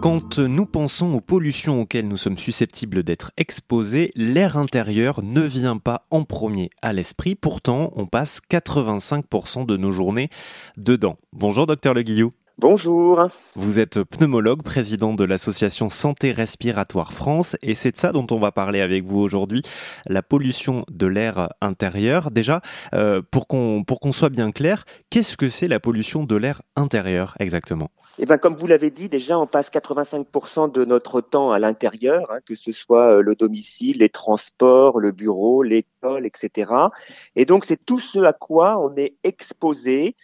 Quand nous pensons aux pollutions auxquelles nous sommes susceptibles d'être exposés, l'air intérieur ne vient pas en premier à l'esprit. Pourtant, on passe 85% de nos journées dedans. Bonjour, docteur Le Guillou. Bonjour. Vous êtes pneumologue, président de l'association Santé Respiratoire France, et c'est de ça dont on va parler avec vous aujourd'hui, la pollution de l'air intérieur. Déjà, euh, pour qu'on pour qu'on soit bien clair, qu'est-ce que c'est la pollution de l'air intérieur exactement? Eh ben, comme vous l'avez dit, déjà, on passe 85% de notre temps à l'intérieur, hein, que ce soit euh, le domicile, les transports, le bureau, l'école, etc. Et donc, c'est tout ce à quoi on est exposé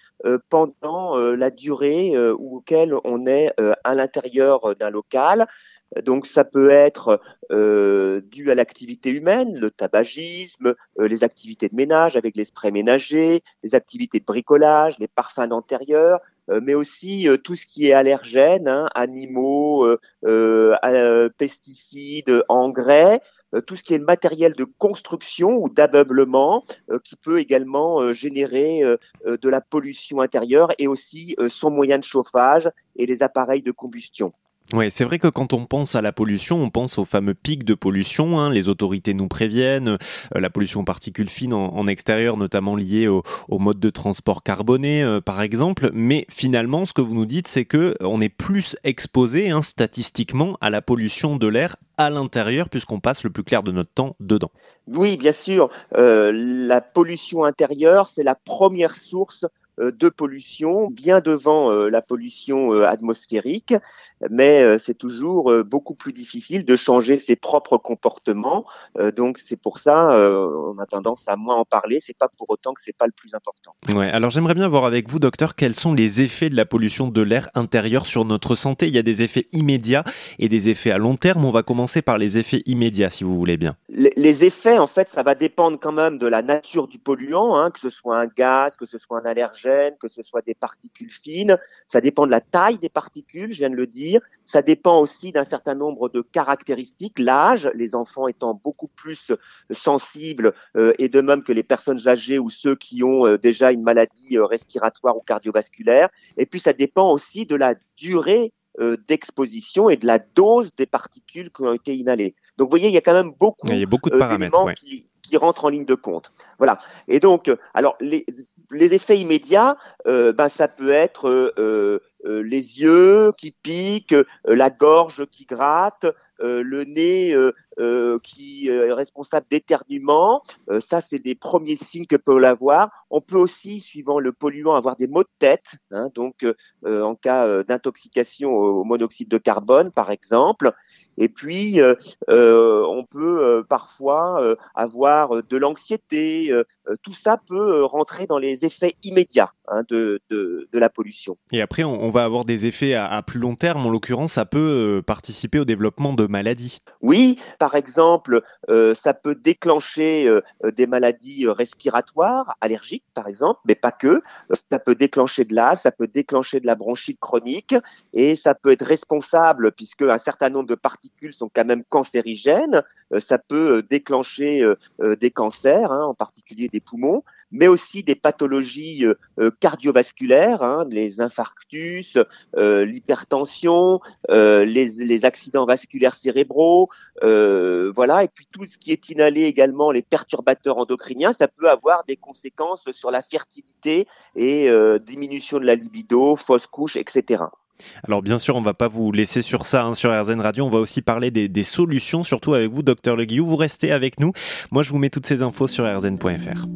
pendant euh, la durée euh, auquel on est à l'intérieur d'un local. Donc ça peut être dû à l'activité humaine, le tabagisme, les activités de ménage avec les sprays ménagers, les activités de bricolage, les parfums d'intérieur, mais aussi tout ce qui est allergène, hein, animaux, pesticides, engrais, euh, tout ce qui est matériel de construction ou d'ameublement euh, qui peut également euh, générer de la pollution intérieure et aussi son moyen de chauffage et les appareils de combustion. Oui, c'est vrai que quand on pense à la pollution, on pense aux fameux pics de pollution. Hein. Les autorités nous préviennent, euh, la pollution en particules fines en, extérieur, notamment liée au, mode de transport carboné, euh, par exemple. Mais finalement, ce que vous nous dites, c'est que on est plus exposé hein, statistiquement à la pollution de l'air à l'intérieur, puisqu'on passe le plus clair de notre temps dedans. Oui, bien sûr. Euh, la pollution intérieure, c'est la première source euh, de pollution, bien devant euh, la pollution euh, atmosphérique, mais c'est toujours beaucoup plus difficile de changer ses propres comportements. Donc c'est pour ça on a tendance à moins en parler. C'est pas pour autant que c'est pas le plus important. Ouais. Alors j'aimerais bien voir avec vous, docteur, quels sont les effets de la pollution de l'air intérieur sur notre santé. Il y a des effets immédiats et des effets à long terme. On va commencer par les effets immédiats, si vous voulez bien. Les, effets, en fait, ça va dépendre quand même de la nature du polluant, hein, que ce soit un gaz, que ce soit un allergène que ce soit des particules fines. Ça dépend de la taille des particules, je viens de le dire. Ça dépend aussi d'un certain nombre de caractéristiques, l'âge, les enfants étant beaucoup plus sensibles euh, et de même que les personnes âgées ou ceux qui ont euh, déjà une maladie euh, respiratoire ou cardiovasculaire. Et puis ça dépend aussi de la durée d'exposition et de la dose des particules qui ont été inhalées. Donc vous voyez, il y a quand même beaucoup, il y a beaucoup de paramètres qui, qui rentrent en ligne de compte. Voilà. Et donc, alors les, les effets immédiats, euh, ben, ça peut être euh, euh, les yeux qui piquent, la gorge qui gratte, le nez qui est responsable d'éternuement. ça, c'est des premiers signes que peut l'avoir. On peut aussi, suivant le polluant, avoir des maux de tête. Hein, donc, en cas d'intoxication au monoxyde de carbone, par exemple. Et puis, on peut parfois avoir de l'anxiété. tout ça peut rentrer dans les effets immédiats hein, de, de, de, la pollution. Et après, on, va avoir des effets à, plus long terme. En l'occurrence, ça peut euh, participer au développement de maladies. Oui, par exemple, euh, ça peut déclencher euh, des maladies respiratoires, allergiques par exemple, mais pas que. Ça peut déclencher de l'asthme, ça peut déclencher de la bronchite chronique et ça peut être responsable, puisque un certain nombre de particules sont quand même cancérigènes, ça peut déclencher des cancers, hein, en particulier des poumons, mais aussi des pathologies euh, euh, cardiovasculaires, hein, les infarctus, euh, l'hypertension, les, accidents vasculaires cérébraux, voilà, et puis tout ce qui est inhalé également, les perturbateurs endocriniens, ça peut avoir des conséquences sur la fertilité et diminution de la libido, fausse couche, etc. Alors bien sûr, on va pas vous laisser sur ça hein, sur RZN Radio. On va aussi parler des, solutions, surtout avec vous, docteur Le Guillou. Vous restez avec nous. Moi, je vous mets toutes ces infos sur rzn.fr.